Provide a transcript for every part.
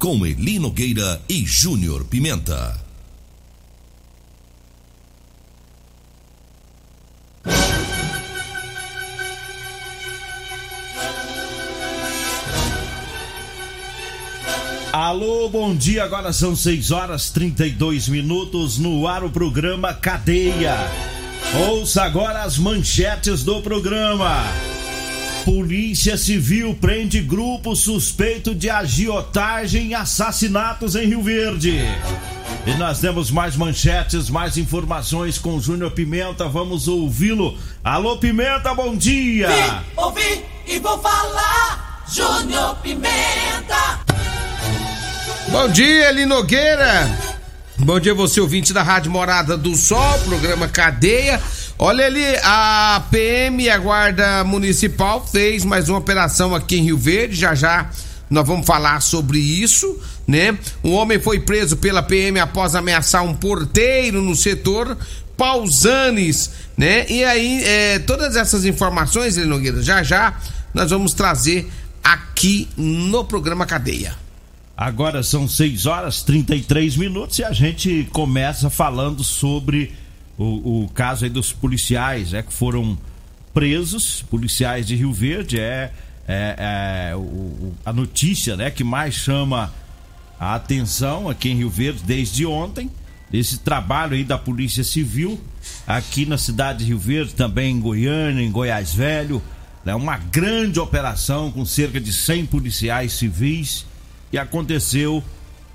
Com Eli Nogueira e Júnior Pimenta. Alô, bom dia. Agora são 6 horas 32 minutos no ar o programa Cadeia. Ouça agora as manchetes do programa. Polícia Civil prende grupo suspeito de agiotagem e assassinatos em Rio Verde. E nós temos mais manchetes, mais informações com Júnior Pimenta. Vamos ouvi-lo. Alô, Pimenta, bom dia. Vim, ouvi e vou falar. Júnior Pimenta. Bom dia, Eli Nogueira. Bom dia, você ouvinte da Rádio Morada do Sol, programa Cadeia. Olha ali, a PM a Guarda Municipal fez mais uma operação aqui em Rio Verde. Já já nós vamos falar sobre isso, né? Um homem foi preso pela PM após ameaçar um porteiro no setor Pausanes, né? E aí, é, todas essas informações, Nogueira, já já nós vamos trazer aqui no programa Cadeia. Agora são 6 horas 33 minutos e a gente começa falando sobre o, o caso aí dos policiais é, que foram presos, policiais de Rio Verde. É, é, é o, a notícia né, que mais chama a atenção aqui em Rio Verde desde ontem. Esse trabalho aí da Polícia Civil aqui na cidade de Rio Verde, também em Goiânia, em Goiás Velho. É né, uma grande operação com cerca de 100 policiais civis que aconteceu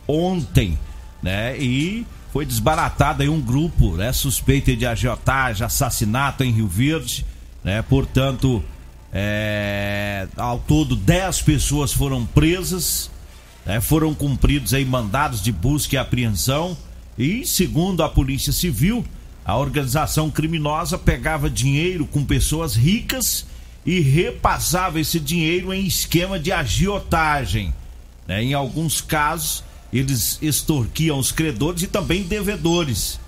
ontem, né? E foi desbaratado aí um grupo, né? Suspeito de agiotagem, assassinato em Rio Verde, né? Portanto, é, ao todo 10 pessoas foram presas, né? foram cumpridos aí mandados de busca e apreensão e segundo a Polícia Civil, a organização criminosa pegava dinheiro com pessoas ricas e repassava esse dinheiro em esquema de agiotagem. Né? Em alguns casos, eles extorquiam os credores e também devedores.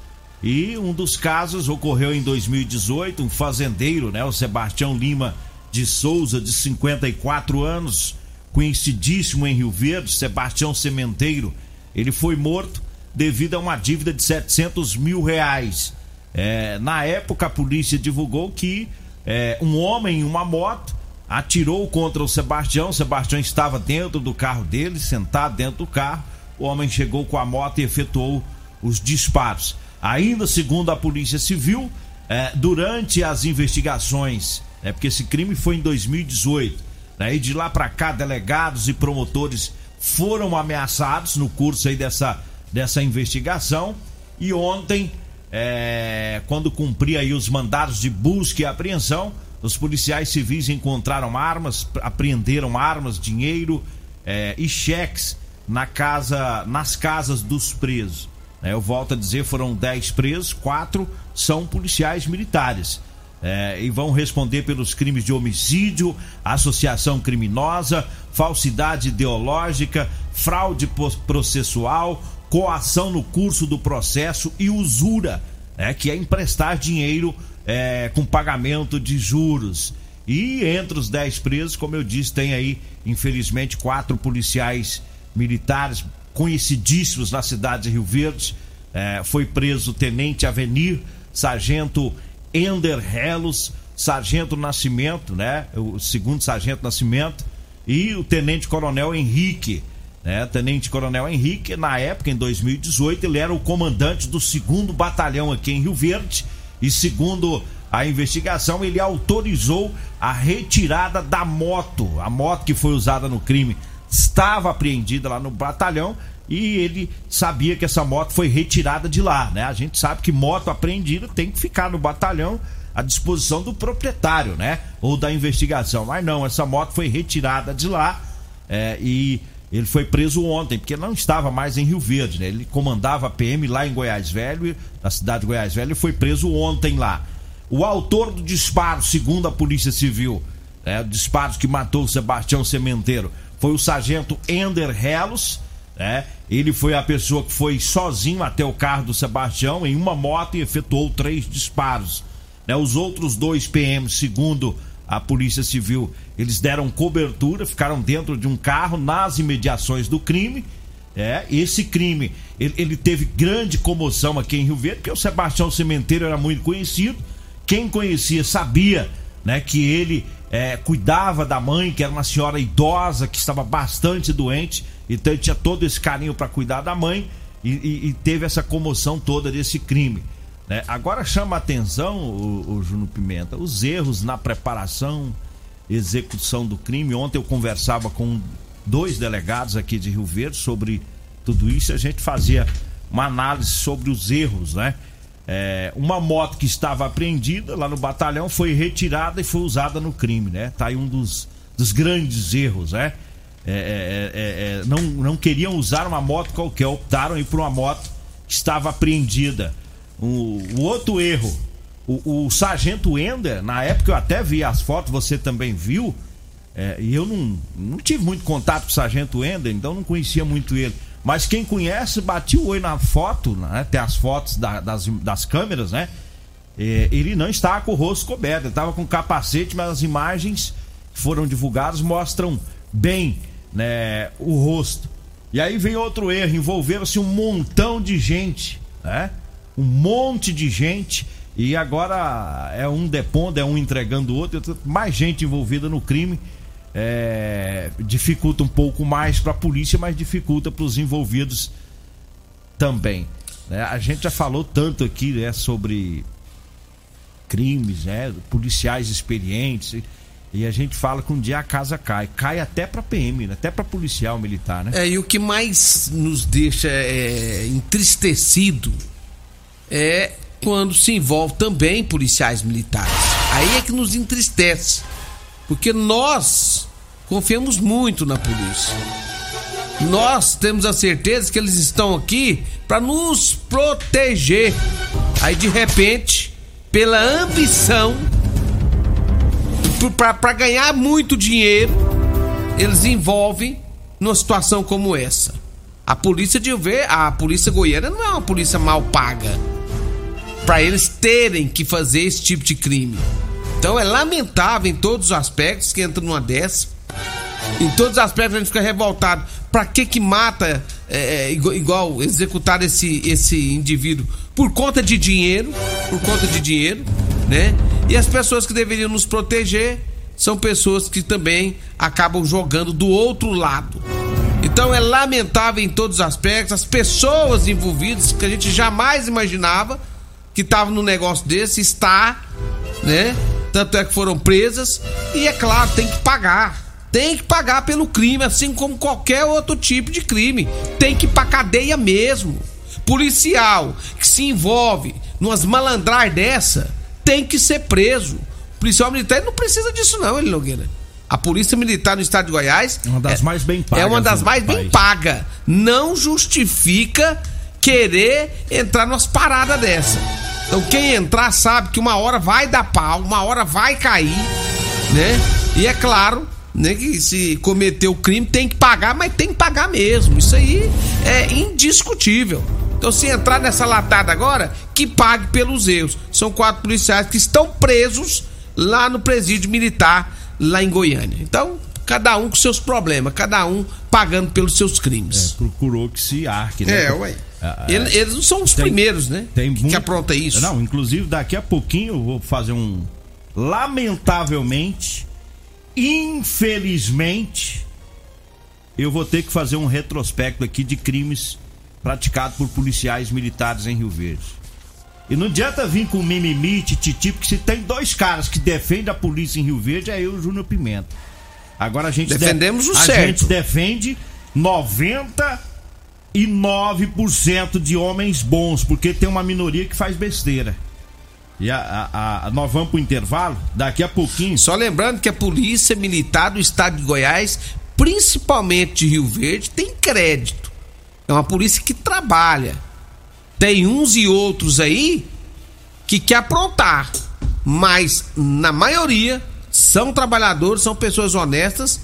E um dos casos ocorreu em 2018, um fazendeiro, né, o Sebastião Lima de Souza, de 54 anos, conhecidíssimo em Rio Verde, Sebastião Sementeiro, ele foi morto devido a uma dívida de 700 mil reais. É, na época, a polícia divulgou que é, um homem em uma moto atirou contra o Sebastião. Sebastião estava dentro do carro dele, sentado dentro do carro. O homem chegou com a moto e efetuou os disparos. Ainda segundo a Polícia Civil, eh, durante as investigações, é porque esse crime foi em 2018, né, e de lá para cá, delegados e promotores foram ameaçados no curso aí dessa, dessa investigação. E ontem, eh, quando cumpria aí os mandados de busca e apreensão, os policiais civis encontraram armas, apreenderam armas, dinheiro eh, e cheques na casa, nas casas dos presos. Eh, eu volto a dizer, foram 10 presos, quatro são policiais militares. Eh, e vão responder pelos crimes de homicídio, associação criminosa, falsidade ideológica, fraude processual, coação no curso do processo e usura, é que é emprestar dinheiro é, com pagamento de juros. E entre os 10 presos, como eu disse, tem aí, infelizmente, quatro policiais militares conhecidíssimos na cidade de Rio Verde. É, foi preso o Tenente Avenir, Sargento Ender Relos, Sargento Nascimento, né? O segundo Sargento Nascimento. e o Tenente Coronel Henrique. Né? Tenente Coronel Henrique, na época, em 2018, ele era o comandante do segundo batalhão aqui em Rio Verde. E segundo a investigação, ele autorizou a retirada da moto. A moto que foi usada no crime estava apreendida lá no batalhão e ele sabia que essa moto foi retirada de lá, né? A gente sabe que moto apreendida tem que ficar no batalhão à disposição do proprietário, né? Ou da investigação. Mas não, essa moto foi retirada de lá é, e ele foi preso ontem, porque não estava mais em Rio Verde, né? Ele comandava a PM lá em Goiás Velho, na cidade de Goiás Velho, e foi preso ontem lá. O autor do disparo, segundo a Polícia Civil, né, disparos que matou o Sebastião Sementeiro, foi o sargento Ender Relos, né? Ele foi a pessoa que foi sozinho até o carro do Sebastião em uma moto e efetuou três disparos. Né? Os outros dois PMs, segundo a Polícia Civil, eles deram cobertura, ficaram dentro de um carro nas imediações do crime. É, esse crime, ele, ele teve grande comoção aqui em Rio Verde, porque o Sebastião Sementeiro era muito conhecido. Quem conhecia sabia né, que ele é, cuidava da mãe, que era uma senhora idosa, que estava bastante doente, então ele tinha todo esse carinho para cuidar da mãe e, e, e, teve essa comoção toda desse crime. Né? Agora chama a atenção, o, o Juno Pimenta, os erros na preparação, execução do crime. Ontem eu conversava com dois delegados aqui de Rio Verde sobre tudo isso, a gente fazia uma análise sobre os erros, né? É, uma moto que estava apreendida lá no batalhão foi retirada e foi usada no crime, né? Tá aí um dos, dos grandes erros, né? É, é, é, é não, não queriam usar uma moto qualquer, optaram por uma moto que estava apreendida. O, o outro erro, o, o, sargento Ender, na época eu até vi as fotos, você também viu, é, e eu não, não tive muito contato com o sargento Ender, então não conhecia muito ele. Mas quem conhece, bati o olho na foto, né? Tem as fotos da, das, das câmeras, né? É, ele não estava com o rosto coberto, ele estava com capacete, mas as imagens que foram divulgadas mostram bem né, o rosto. E aí vem outro erro, envolveram-se um montão de gente, né? Um monte de gente. E agora é um depondo, é um entregando o outro, mais gente envolvida no crime é, dificulta um pouco mais para a polícia, mas dificulta para os envolvidos também. Né? A gente já falou tanto aqui né, sobre crimes, né, policiais experientes. E a gente fala que um dia a casa cai. Cai até para PM, né? até para policial militar, né? É, e o que mais nos deixa é, entristecido é quando se envolve também policiais militares. Aí é que nos entristece. Porque nós Confiamos muito na polícia. Nós temos a certeza que eles estão aqui para nos proteger. Aí de repente, pela ambição, para ganhar muito dinheiro, eles envolvem numa situação como essa. A polícia de ver, a polícia goiana não é uma polícia mal paga para eles terem que fazer esse tipo de crime. Então é lamentável em todos os aspectos que entra numa dessa. Em todos os aspectos a gente fica revoltado. Pra que que mata é, é igual, executar esse, esse indivíduo? Por conta de dinheiro, por conta de dinheiro, né? E as pessoas que deveriam nos proteger são pessoas que também acabam jogando do outro lado. Então é lamentável em todos os aspectos, as pessoas envolvidas que a gente jamais imaginava que estavam no negócio desse, está, né? Tanto é que foram presas e é claro, tem que pagar tem que pagar pelo crime, assim como qualquer outro tipo de crime. Tem que ir pra cadeia mesmo. Policial que se envolve numas malandrar dessa tem que ser preso. Policial militar não precisa disso, não, ele Nogueira. A Polícia Militar no estado de Goiás é uma das é, mais bem pagas. É uma das mais país. bem pagas. Não justifica querer entrar numas paradas dessa. Então quem entrar sabe que uma hora vai dar pau, uma hora vai cair, né? E é claro né, que se cometeu o crime tem que pagar, mas tem que pagar mesmo. Isso aí é indiscutível. Então, se entrar nessa latada agora, que pague pelos erros. São quatro policiais que estão presos lá no presídio militar, lá em Goiânia. Então, cada um com seus problemas, cada um pagando pelos seus crimes. É, procurou que se arque, né? É, ué. Ah, ah, eles, eles, não são os tem, primeiros, né? Tem que, muito... que apronta isso. Não, inclusive daqui a pouquinho eu vou fazer um. Lamentavelmente, infelizmente, eu vou ter que fazer um retrospecto aqui de crimes praticados por policiais militares em Rio Verde. E não adianta vir com mimimi, tititi, porque se tem dois caras que defendem a polícia em Rio Verde, é eu e o Júnior Pimenta. Agora a gente Defendemos de... o a certo. gente defende 99% de homens bons, porque tem uma minoria que faz besteira. E a, a, a- nós vamos pro intervalo, daqui a pouquinho. Só lembrando que a Polícia Militar do Estado de Goiás, principalmente de Rio Verde, tem crédito. É uma polícia que trabalha. Tem uns e outros aí que quer aprontar, mas na maioria são trabalhadores, são pessoas honestas,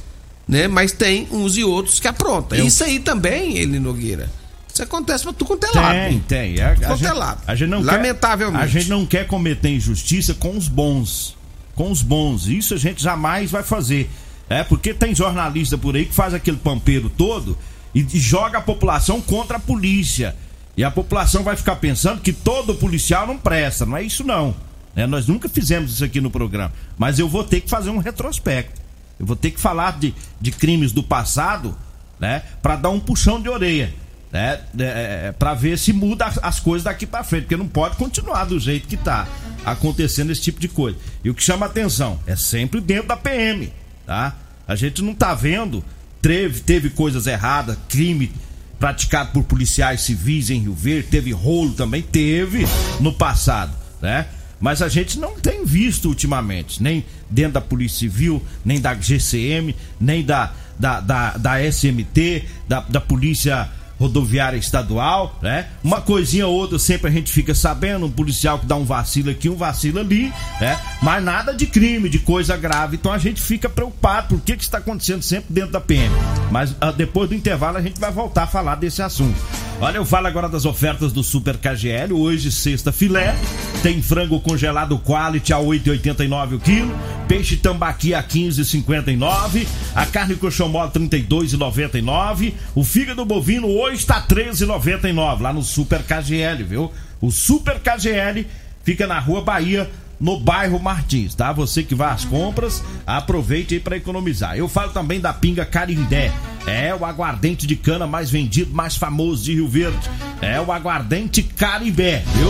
né? Mas tem uns e outros que aprontam. Eu- Isso aí também, ele Nogueira. Isso acontece pra tu quanto é lado. Tem, tem. É, a, gente, é lado. a gente não Lamentavelmente. Quer, a gente não quer cometer injustiça com os bons. Com os bons. Isso a gente jamais vai fazer. É, porque tem jornalista por aí que faz aquele pampeiro todo e, joga a população contra a polícia. E a população vai ficar pensando que todo policial não presta. Não é isso não. né? nós nunca fizemos isso aqui no programa. Mas eu vou ter que fazer um retrospecto. Eu vou ter que falar de, de crimes do passado, né? Pra dar um puxão de orelha né? É, para ver se muda as- as coisas daqui para frente, porque não pode continuar do jeito que tá acontecendo esse tipo de coisa. E o que chama atenção é sempre dentro da PM, tá? A gente não tá vendo, teve, teve coisas erradas, crime praticado por policiais civis em Rio Verde, teve rolo também, teve no passado, né? Mas a gente não tem visto ultimamente, nem dentro da Polícia Civil, nem da GCM, nem da, da, da, da SMT, da, da Polícia Rodoviária Estadual, né? Uma coisinha ou outra sempre a gente fica sabendo, um policial que dá um vacilo aqui, um vacilo ali, né? Mas nada de crime, de coisa grave. Então a gente fica preocupado, por que que está acontecendo sempre dentro da PM? Mas ah, depois do intervalo a gente vai voltar a falar desse assunto. Olha, eu falo agora das ofertas do Super KGL. Hoje, sexta filé. Tem frango congelado quality a 8,89 o quilo. Peixe tambaqui a 15,59. A carne coxão mole 32,99. O fígado bovino hoje está 13,99 lá no Super KGL, viu? O Super KGL fica na Rua Bahia, no bairro Martins, tá? Você que vai às compras, aproveite aí para economizar. Eu falo também da pinga Carindé. É o aguardente de cana mais vendido, mais famoso de Rio Verde. É o aguardente Caribé, viu?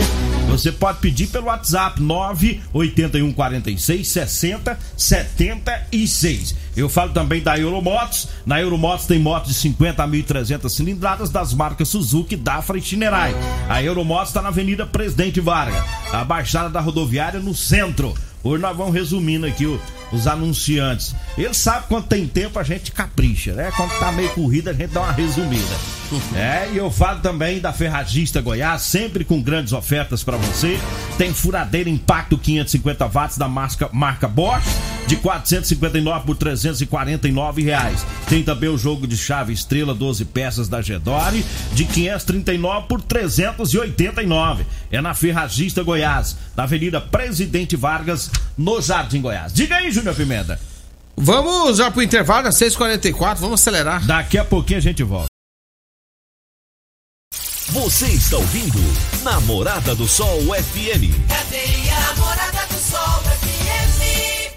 Você pode pedir pelo WhatsApp 98146 60 76. Eu falo também da Euromotos. Na Euromotos tem motos de 50 a 1.300 cilindradas das marcas Suzuki, Dafra e Shinerai. A Euromotos está na Avenida Presidente Vargas, a Baixada da Rodoviária no centro. Hoje nós vamos resumindo aqui o- os anunciantes. Eles sabem quando tem tempo a gente capricha, né? Quando tá meio corrida a gente dá uma resumida. É, e eu falo também da Ferragista Goiás, sempre com grandes ofertas para você. Tem furadeira Impacto 550 watts da marca, marca Bosch, de 459 por 349 reais. Tem também o jogo de chave Estrela 12 peças da Gedore, de 539 por 389. É na Ferragista Goiás, na Avenida Presidente Vargas, no Jardim Goiás. Diga aí, Júnior Pimenta. Vamos já pro intervalo, às 6h44, vamos acelerar. Daqui a pouquinho a gente volta. Você está ouvindo Namorada do Sol FM. Cadeia Namorada do Sol FM.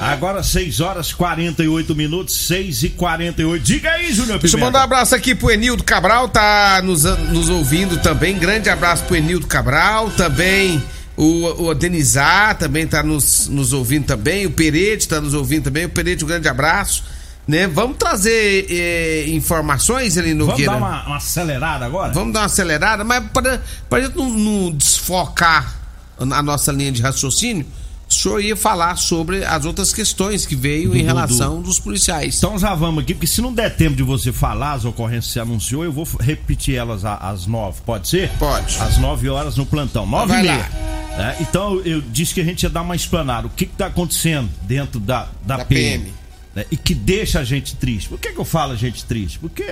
Agora 6 horas 48 minutos, 6 e 48. Diga aí, Júnior Pimenta. Deixa eu mandar um abraço aqui pro Enildo Cabral, tá nos, nos ouvindo também. Grande abraço pro Enildo Cabral, também o, o Denizar também tá nos, nos ouvindo também. O Perete tá nos ouvindo também. O Perete, um grande abraço. Né? Vamos trazer eh, informações ali no Vamos dar uma, uma acelerada agora? Vamos dar uma acelerada, mas para a gente não, não desfocar a nossa linha de raciocínio, o senhor ia falar sobre as outras questões que veio em Do- relação dos policiais. Então já vamos aqui, porque se não der tempo de você falar as ocorrências que você anunciou, eu vou repetir elas às nove, pode ser? Pode. Às nove horas no plantão, nove Vai e lá. É, então eu- disse que a gente ia dar uma explanada. O que está acontecendo dentro da, da, Da PM? PM. né, E que deixa a gente triste. Por que, que eu falo a gente triste? Porque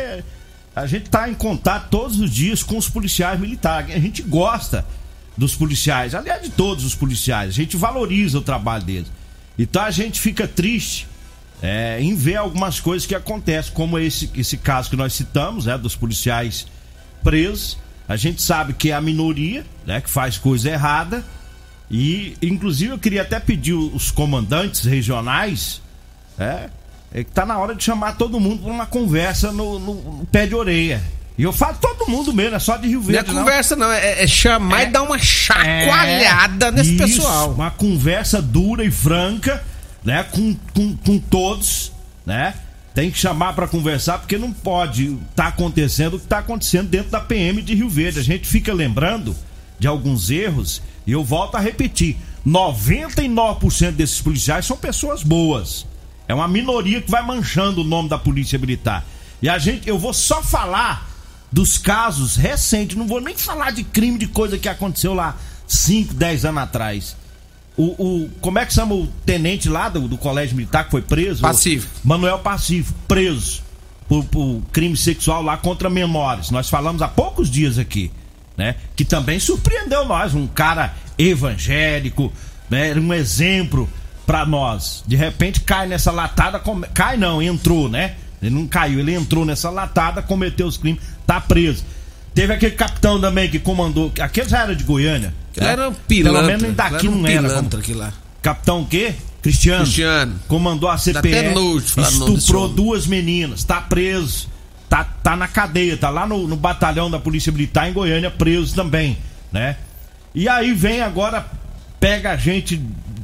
a gente tá em contato todos os dias com os policiais militares. A gente gosta dos policiais, aliás, de todos os policiais. A gente valoriza o trabalho deles. Então a gente fica triste é, em ver algumas coisas que acontecem, como esse, esse caso que nós citamos, né, dos policiais presos, A gente sabe que é a minoria, né, que faz coisa errada. E, inclusive, eu queria até pedir os comandantes regionais, é, é que tá na hora de chamar todo mundo para uma conversa no, no, no, pé de orelha. E eu falo todo mundo mesmo, é só de Rio Verde. Não é conversa, não, é, é chamar é, e dar uma chacoalhada é, nesse isso, pessoal. Uma conversa dura e franca, né? Com, com, com todos, né? Tem que chamar para conversar, porque não pode estar tá acontecendo o que está acontecendo dentro da PM de Rio Verde. A gente fica lembrando de alguns erros, e eu volto a repetir: 99% desses policiais são pessoas boas. É uma minoria que vai manchando o nome da Polícia Militar. E a gente, eu vou só falar dos casos recentes, não vou nem falar de crime, de coisa que aconteceu lá 5, 10 anos atrás. O, o, como é que chama o tenente lá do, do colégio militar que foi preso? Pacífico. Manuel Pacífico, preso por, por, crime sexual lá contra menores. Nós falamos há poucos dias aqui, né? Que também surpreendeu nós, um cara evangélico, né? Era um exemplo para nós. De repente cai nessa latada, come... cai não, entrou, né? Ele não caiu, ele entrou nessa latada, cometeu os crimes, tá preso. Teve aquele capitão também que comandou, aquele já era de Goiânia Aquilo era um pilantra. Pelo menos daqui não era. Pilantra, aquilo lá. Capitão o quê? Cristiano. Cristiano. Comandou a CPE. Estuprou duas meninas. Tá preso. Tá, tá na cadeia. Tá lá no, no batalhão da Polícia Militar em Goiânia, preso também. Né? E aí vem agora, pega a gente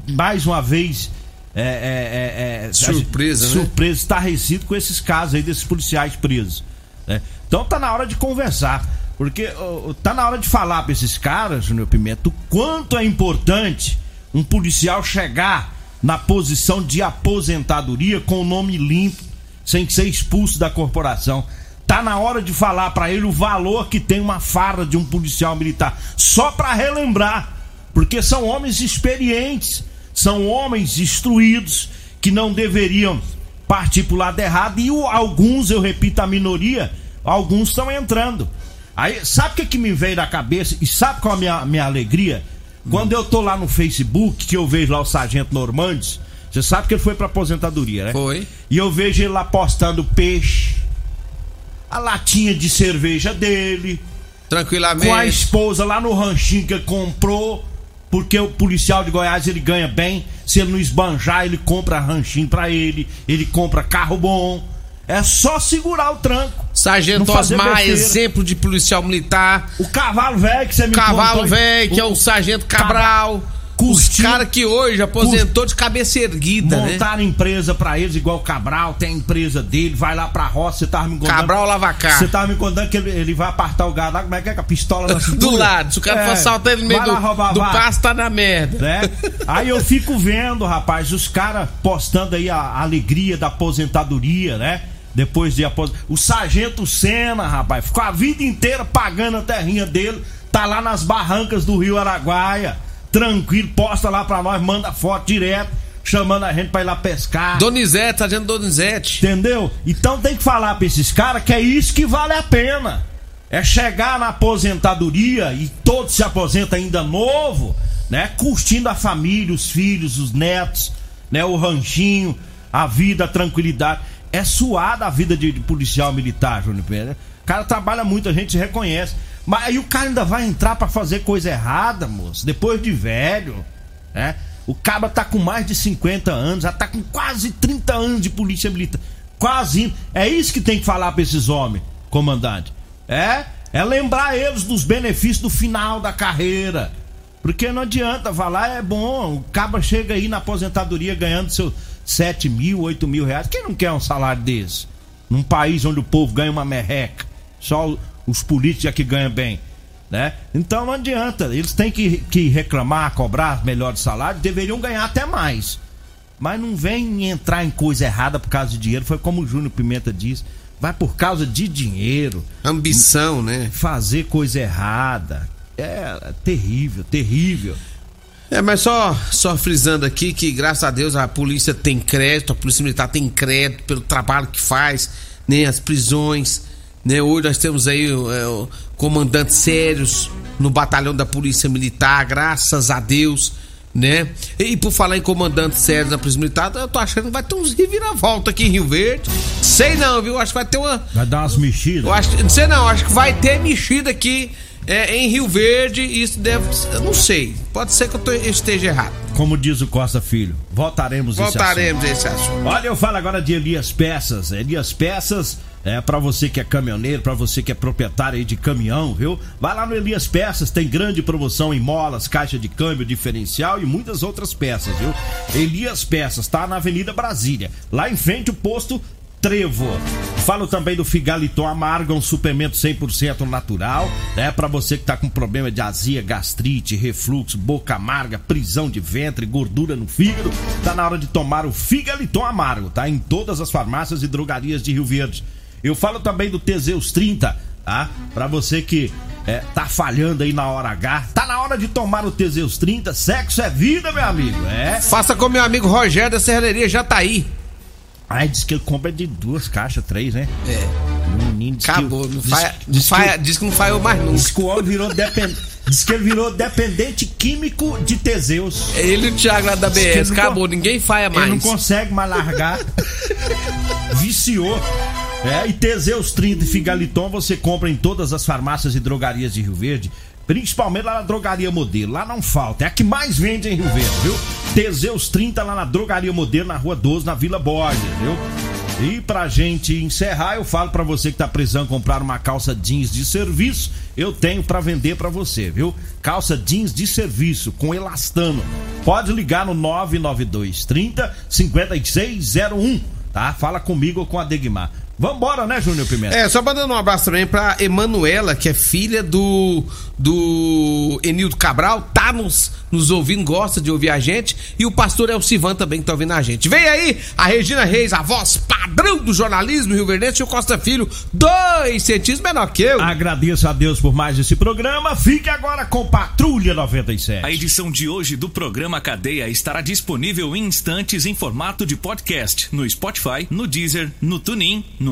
mais uma vez. É, é, é, é surpresa, né? Surpresa, estarrecido com esses casos aí desses policiais presos. Né? Então tá na hora de conversar. Porque oh, tá na hora de falar pra esses caras, Júnior Pimenta, o quanto é importante um policial chegar na posição de aposentadoria com o nome limpo, sem ser expulso da corporação. Tá na hora de falar para ele o valor que tem uma farda de um policial militar. Só para relembrar, porque são homens experientes, são homens instruídos que não deveriam partir pro lado errado e alguns, eu repito, a minoria, alguns estão entrando. Aí, sabe o que, que me veio da cabeça? E sabe qual é a minha, minha alegria? Quando eu tô lá no Facebook, que eu vejo lá o Sargento Normandes, você sabe que ele foi pra aposentadoria, né? Foi. E eu vejo ele lá postando peixe, a latinha de cerveja dele. Tranquilamente. Com a esposa lá no ranchinho que ele comprou. Porque o policial de Goiás ele ganha bem. Se ele não esbanjar, ele compra ranchinho pra ele. Ele compra carro bom. É só segurar o tranco. Sargento Osmar, exemplo de policial militar. O cavalo velho que você me Cavalo velho, que é o Sargento Cabral. Os caras que hoje aposentou de cabeça erguida, né? Montaram né? empresa pra eles, igual o Cabral, tem a empresa dele, vai lá pra roça, você tava me contando. Cabral Lavacar. Você tava me contando que ele, ele vai apartar o gado lá, como é que é? Com a pistola na cintura. do lado, se o cara é, for assaltar ele no meio do, roubar, do pasto, tá na merda. Né? Aí eu fico vendo, rapaz, os caras postando aí a, a alegria da aposentadoria, né? Depois de após. O Sargento Senna, rapaz, ficou a vida inteira pagando a terrinha dele. Tá lá nas barrancas do Rio Araguaia. Tranquilo, posta lá pra nós, manda foto direto, chamando a gente pra ir lá pescar. Donizete, Sargento Donizete. Entendeu? Então tem que falar pra esses caras que é isso que vale a pena. É chegar na aposentadoria e todos se aposentam ainda novo, né? Curtindo a família, os filhos, os netos, né? O ranchinho, a vida, a tranquilidade é suada a vida de, de policial militar, Júnior Pérez. O cara trabalha muito, a gente reconhece. Mas aí o cara ainda vai entrar para fazer coisa errada, moço, depois de velho, né? O cara tá com mais de 50 anos, já tá com quase 30 anos de polícia militar. Quase. É isso que tem que falar pra esses homens, comandante. É? É lembrar eles dos benefícios do final da carreira. Porque não adianta falar, é bom, o caba chega aí na aposentadoria ganhando seu 7 mil, 8 mil reais. Quem não quer um salário desse? Num país onde o povo ganha uma merreca. Só os políticos é que ganham bem. Né? Então não adianta. Eles têm que, que reclamar, cobrar melhores salários, deveriam ganhar até mais. Mas não vem entrar em coisa errada por causa de dinheiro. Foi como o Júnior Pimenta disse. Vai por causa de dinheiro. Ambição, né? Fazer coisa errada. É terrível, terrível. É, mas só, só frisando aqui que, graças a Deus, a polícia tem crédito, a polícia militar tem crédito pelo trabalho que faz, nem né, as prisões. Né? Hoje nós temos aí é, comandantes sérios no batalhão da polícia militar, graças a Deus. Né? E por falar em comandantes sérios na polícia militar, eu tô achando que vai ter uns reviravolta aqui em Rio Verde. Sei não, viu? Acho que vai ter uma. Vai dar umas mexidas. Eu acho, não sei não, acho que vai ter mexida aqui é, em Rio Verde, isso deve. Eu não sei. Pode ser que eu, tô, eu esteja errado. Como diz o Costa Filho, voltaremos Voltaremos esse assunto. esse assunto. Olha, eu falo agora de Elias Peças. Elias Peças é para você que é caminhoneiro, para você que é proprietário de caminhão, viu? Vai lá no Elias Peças, tem grande promoção em molas, caixa de câmbio, diferencial e muitas outras peças, viu? Elias Peças, tá na Avenida Brasília, lá em frente o posto Trevo. Falo também do Figaliton Amargo, um suplemento 100% natural, né? Para você que tá com problema de azia, gastrite, refluxo, boca amarga, prisão de ventre, gordura no fígado, tá na hora de tomar o Figaliton Amargo, tá? Em todas as farmácias e drogarias de Rio Verde. Eu falo também do Teseus 30, tá? Para você que é, tá falhando aí na hora H, tá na hora de tomar o Teseus 30. Sexo é vida, meu amigo. É. Faça com meu amigo Rogério da Serraria Jataí. Ai, diz que ele compra de duas caixas, três, né? É. Menino diz Acabou. que, Não diz, faia, diz, faia- que, diz que não falhou mais diz nunca. que o homem virou dependente. Diz que ele virou dependente químico de Teseus. Ele e o Thiago lá da Diz BS. Acabou, ninguém faia Ele não mais. consegue mais largar. Viciou. É, e Teseus 30 e Figaliton você compra em todas as farmácias e drogarias de Rio Verde. Principalmente lá na Drogaria Modelo. Lá não falta. É a que mais vende em Rio Verde, viu? Teseus 30 lá na Drogaria Modelo, na Rua 12, na Vila Borges, viu? E pra gente encerrar, eu falo pra você que tá precisando comprar uma calça jeans de serviço, eu tenho pra vender pra você, viu? Calça jeans de serviço com elastano. Pode ligar no 992 30 5601, tá? Fala comigo ou com a Degmar. Vambora, né, Júnior Pimenta? É, só mandando um abraço também pra Emanuela, que é filha do do Enildo Cabral, tá nos, nos ouvindo, gosta de ouvir a gente, e o pastor Elcivan também que tá ouvindo a gente. Vem aí a Regina Reis, a voz padrão do jornalismo Rio Verde, e o Costa Filho, dois centímetros menor que eu. Agradeço a Deus por mais esse programa. Fique agora com Patrulha 97. A edição de hoje do programa Cadeia estará disponível em instantes em formato de podcast no Spotify, no Deezer, no TuneIn, no